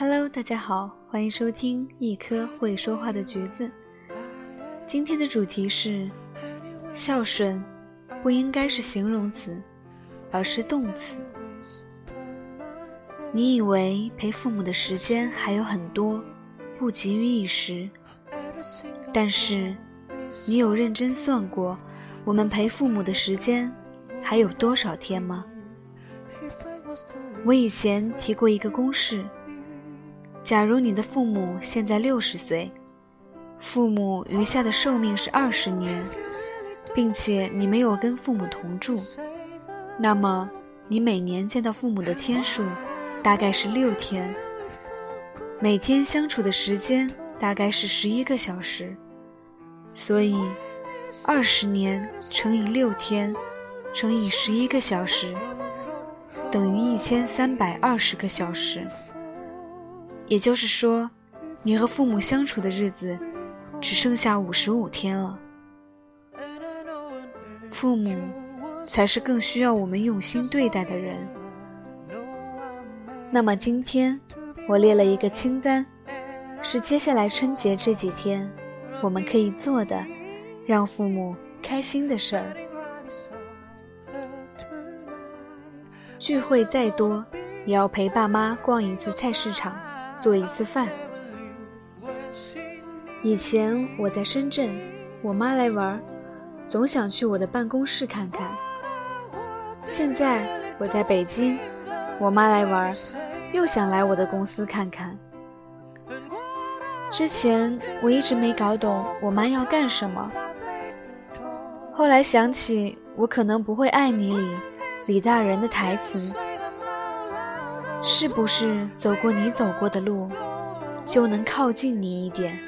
Hello，大家好，欢迎收听一颗会说话的橘子。今天的主题是孝顺，不应该是形容词，而是动词。你以为陪父母的时间还有很多，不急于一时，但是你有认真算过，我们陪父母的时间还有多少天吗？我以前提过一个公式。假如你的父母现在六十岁，父母余下的寿命是二十年，并且你没有跟父母同住，那么你每年见到父母的天数大概是六天，每天相处的时间大概是十一个小时，所以二十年乘以六天乘以十一个小时等于一千三百二十个小时。也就是说，你和父母相处的日子只剩下五十五天了。父母才是更需要我们用心对待的人。那么今天我列了一个清单，是接下来春节这几天我们可以做的，让父母开心的事儿。聚会再多，也要陪爸妈逛一次菜市场。做一次饭。以前我在深圳，我妈来玩，总想去我的办公室看看。现在我在北京，我妈来玩，又想来我的公司看看。之前我一直没搞懂我妈要干什么，后来想起我可能不会爱你里李大人的台词。是不是走过你走过的路，就能靠近你一点？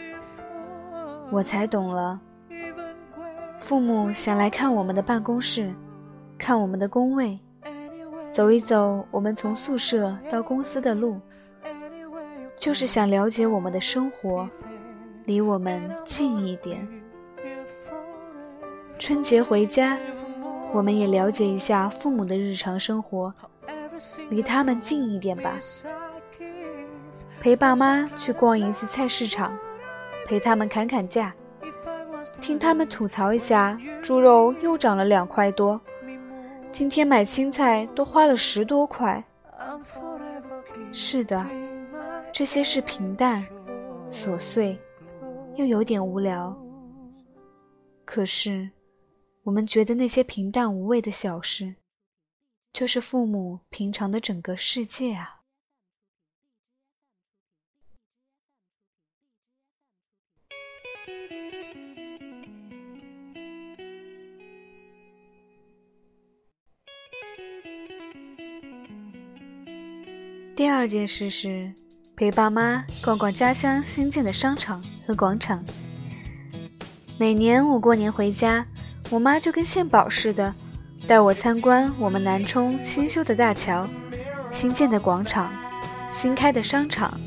我才懂了。父母想来看我们的办公室，看我们的工位，走一走我们从宿舍到公司的路，就是想了解我们的生活，离我们近一点。春节回家，我们也了解一下父母的日常生活。离他们近一点吧，陪爸妈去逛一次菜市场，陪他们砍砍价，听他们吐槽一下猪肉又涨了两块多，今天买青菜都花了十多块。是的，这些是平淡、琐碎，又有点无聊。可是，我们觉得那些平淡无味的小事。就是父母平常的整个世界啊。第二件事是陪爸妈逛逛家乡新建的商场和广场。每年我过年回家，我妈就跟献宝似的。带我参观我们南充新修的大桥、新建的广场、新开的商场。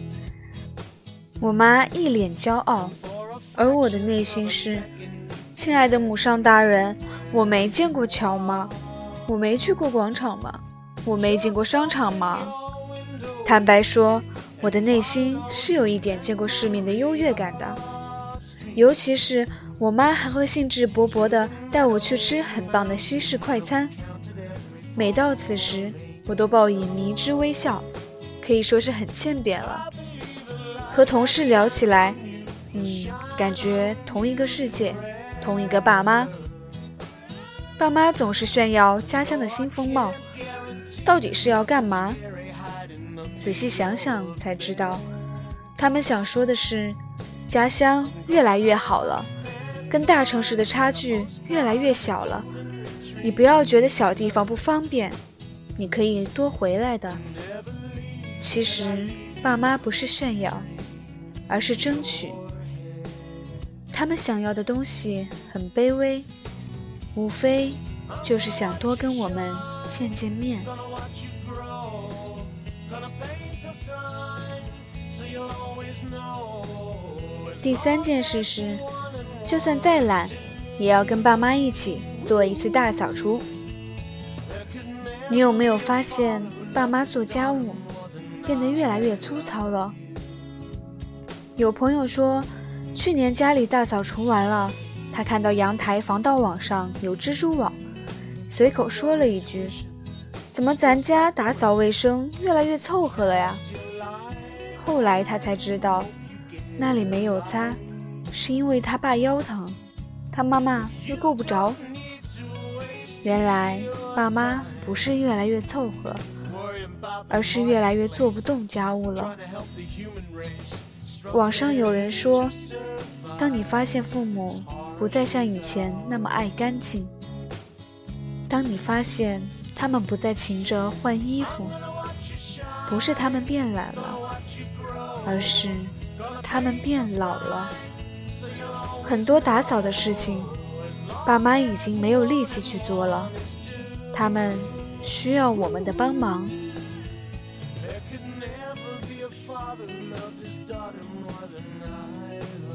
我妈一脸骄傲，而我的内心是：亲爱的母上大人，我没见过桥吗？我没去过广场吗？我没进过商场吗？坦白说，我的内心是有一点见过世面的优越感的，尤其是。我妈还会兴致勃勃地带我去吃很棒的西式快餐，每到此时，我都报以迷之微笑，可以说是很欠扁了。和同事聊起来，嗯，感觉同一个世界，同一个爸妈。爸妈总是炫耀家乡的新风貌，到底是要干嘛？仔细想想才知道，他们想说的是，家乡越来越好了。跟大城市的差距越来越小了，你不要觉得小地方不方便，你可以多回来的。其实爸妈不是炫耀，而是争取。他们想要的东西很卑微，无非就是想多跟我们见见面。第三件事是。就算再懒，也要跟爸妈一起做一次大扫除。你有没有发现，爸妈做家务，变得越来越粗糙了。有朋友说，去年家里大扫除完了，他看到阳台防盗网上有蜘蛛网，随口说了一句：“怎么咱家打扫卫生越来越凑合了呀？”后来他才知道，那里没有擦，是因为他爸腰疼，他妈妈又够不着。原来爸妈不是越来越凑合，而是越来越做不动家务了。网上有人说，当你发现父母不再像以前那么爱干净，当你发现他们不再勤着换衣服，不是他们变懒了，而是他们变老了。很多打扫的事情，爸妈已经没有力气去做了，他们需要我们的帮忙。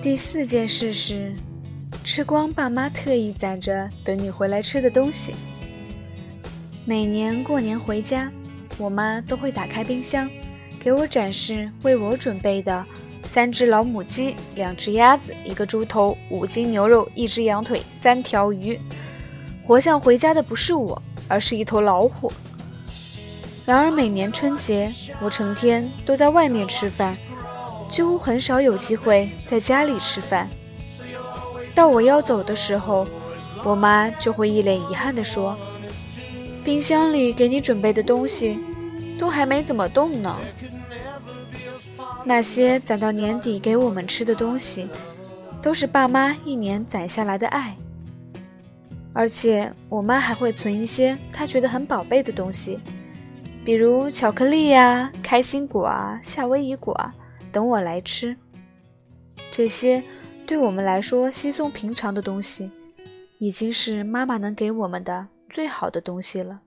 第四件事是，吃光爸妈特意攒着等你回来吃的东西。每年过年回家，我妈都会打开冰箱，给我展示为我准备的三只老母鸡、两只鸭子、一个猪头、五斤牛肉、一只羊腿、三条鱼。活像回家的不是我，而是一头老虎。然而每年春节，我成天都在外面吃饭。几乎很少有机会在家里吃饭。到我要走的时候，我妈就会一脸遗憾地说：“冰箱里给你准备的东西，都还没怎么动呢。那些攒到年底给我们吃的东西，都是爸妈一年攒下来的爱。而且我妈还会存一些她觉得很宝贝的东西，比如巧克力呀、开心果啊、夏威夷果啊。”等我来吃，这些对我们来说稀松平常的东西，已经是妈妈能给我们的最好的东西了。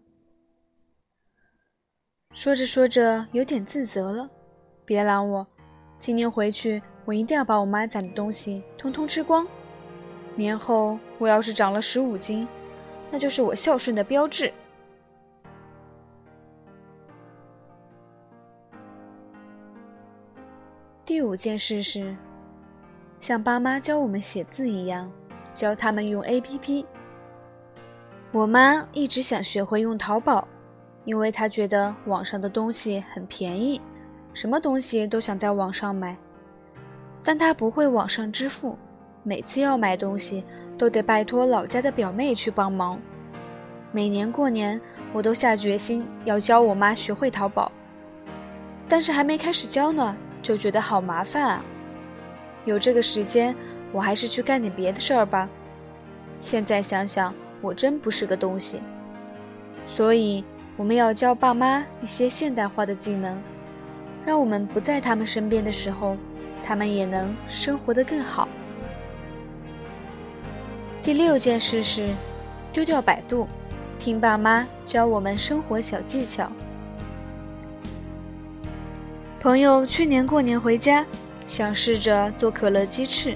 说着说着，有点自责了，别拦我，今年回去我一定要把我妈攒的东西通通吃光。年后我要是长了十五斤，那就是我孝顺的标志。第五件事是，像爸妈教我们写字一样，教他们用 APP。我妈一直想学会用淘宝，因为她觉得网上的东西很便宜，什么东西都想在网上买。但他不会网上支付，每次要买东西都得拜托老家的表妹去帮忙。每年过年，我都下决心要教我妈学会淘宝，但是还没开始教呢。就觉得好麻烦啊！有这个时间，我还是去干点别的事儿吧。现在想想，我真不是个东西。所以，我们要教爸妈一些现代化的技能，让我们不在他们身边的时候，他们也能生活得更好。第六件事是丢掉百度，听爸妈教我们生活小技巧。朋友去年过年回家，想试着做可乐鸡翅，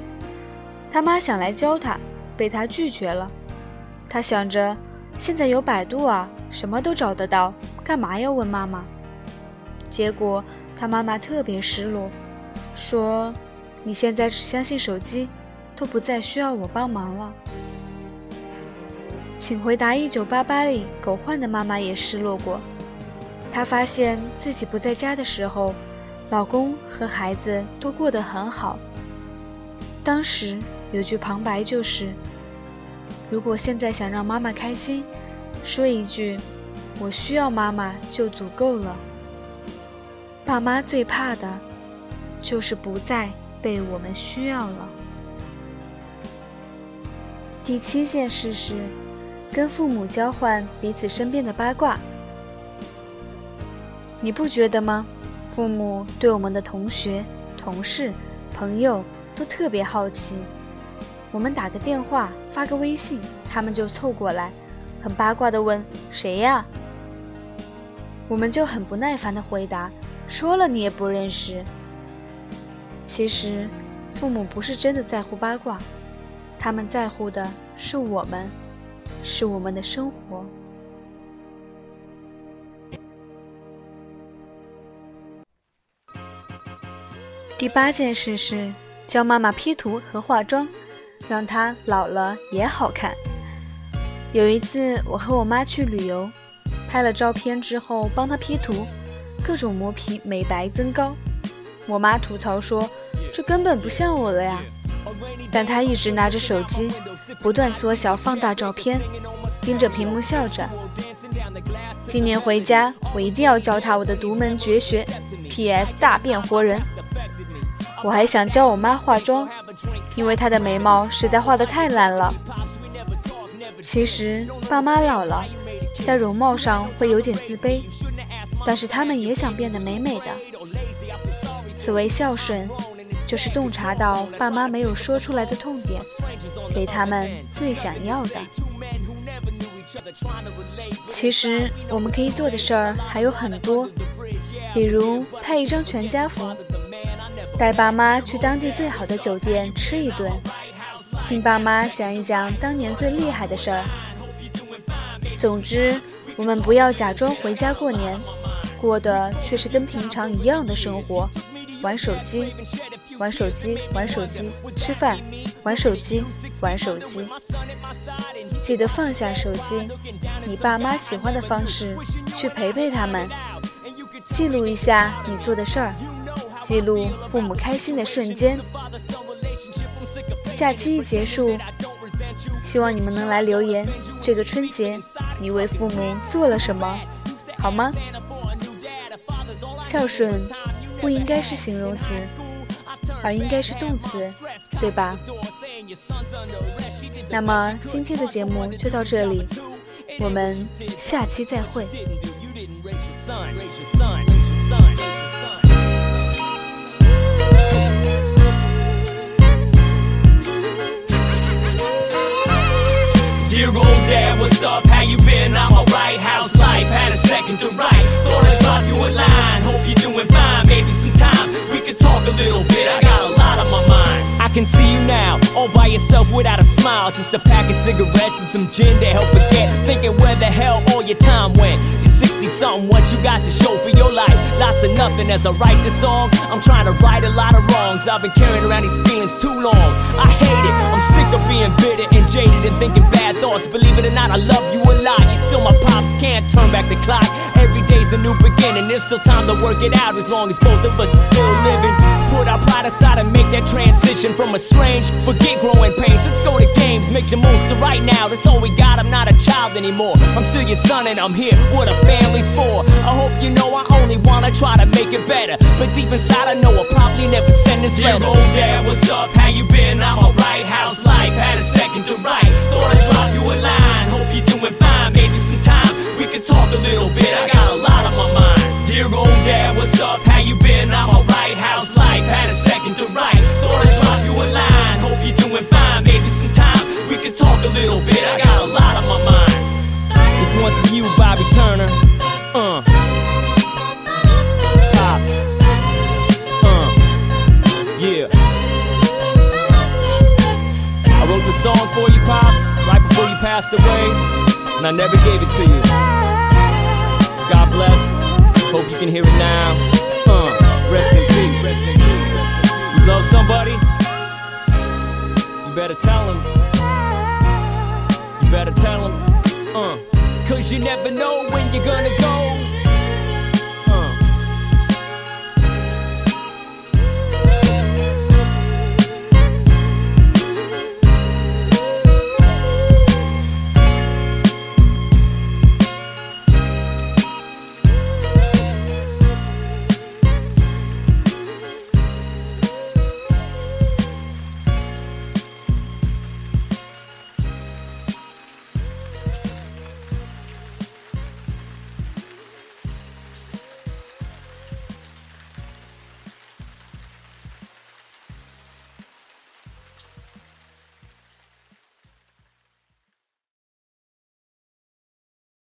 他妈想来教他，被他拒绝了。他想着，现在有百度啊，什么都找得到，干嘛要问妈妈？结果他妈妈特别失落，说：“你现在只相信手机，都不再需要我帮忙了。”请回答一九八八里狗焕的妈妈也失落过，她发现自己不在家的时候。老公和孩子都过得很好。当时有句旁白就是：“如果现在想让妈妈开心，说一句‘我需要妈妈’就足够了。”爸妈最怕的，就是不再被我们需要了。第七件事是，跟父母交换彼此身边的八卦。你不觉得吗？父母对我们的同学、同事、朋友都特别好奇，我们打个电话、发个微信，他们就凑过来，很八卦地问：“谁呀？”我们就很不耐烦地回答：“说了你也不认识。”其实，父母不是真的在乎八卦，他们在乎的是我们，是我们的生活。第八件事是教妈妈 P 图和化妆，让她老了也好看。有一次，我和我妈去旅游，拍了照片之后帮她 P 图，各种磨皮、美白、增高。我妈吐槽说：“这根本不像我了呀！”但她一直拿着手机，不断缩小、放大照片，盯着屏幕笑着。今年回家，我一定要教她我的独门绝学 ——PS 大变活人。我还想教我妈化妆，因为她的眉毛实在画得太烂了。其实爸妈老了，在容貌上会有点自卑，但是他们也想变得美美的。所谓孝顺，就是洞察到爸妈没有说出来的痛点，给他们最想要的。其实我们可以做的事儿还有很多，比如拍一张全家福，带爸妈去当地最好的酒店吃一顿，听爸妈讲一讲当年最厉害的事儿。总之，我们不要假装回家过年，过的却是跟平常一样的生活，玩手机，玩手机，玩手机，吃饭，玩手机，玩手机。记得放下手机，以爸妈喜欢的方式去陪陪他们，记录一下你做的事儿，记录父母开心的瞬间。假期一结束，希望你们能来留言，这个春节你为父母做了什么，好吗？孝顺不应该是形容词，而应该是动词，对吧？那么今天的节目就到这里，我们下期再会。Dear old dad, what's up? How you been? I'm alright. How's life? Had a second to write. Thought I drop you a line. Hope you're doing fine. Maybe some time we could talk a little bit. I got a lot on my mind can see you now, all by yourself without a smile. Just a pack of cigarettes and some gin to help forget. Thinking where the hell all your time went. You're 60 something, what you got to show for your life? Lots of nothing as I write this song. I'm trying to right a lot of wrongs. I've been carrying around these feelings too long. I hate it, I'm sick of being bitter and jaded and thinking bad thoughts. Believe it or not, I love you a lot. You're still my pops, can't turn back the clock. Every day's a new beginning, there's still time to work it out as long as both of us are still living. Put our pride aside and make that transition from a strange, forget growing pains. Let's go to games, make the most of right now. That's all we got. I'm not a child anymore. I'm still your son and I'm here. What a family's for. I hope you know I only wanna try to make it better. But deep inside, I know I'll probably never send this letter. Dear old dad, what's up? How you been? I'm alright. How's life? Had a second to write. Thought I'd drop you a line. Hope you're doing fine. Maybe some time we could talk a little bit. I got a lot on my mind. Dear old dad, what's up? How you been? I'm alright. How's rest in peace. You love somebody? You better tell him. You better tell him. Uh, cause you never know when you're gonna go.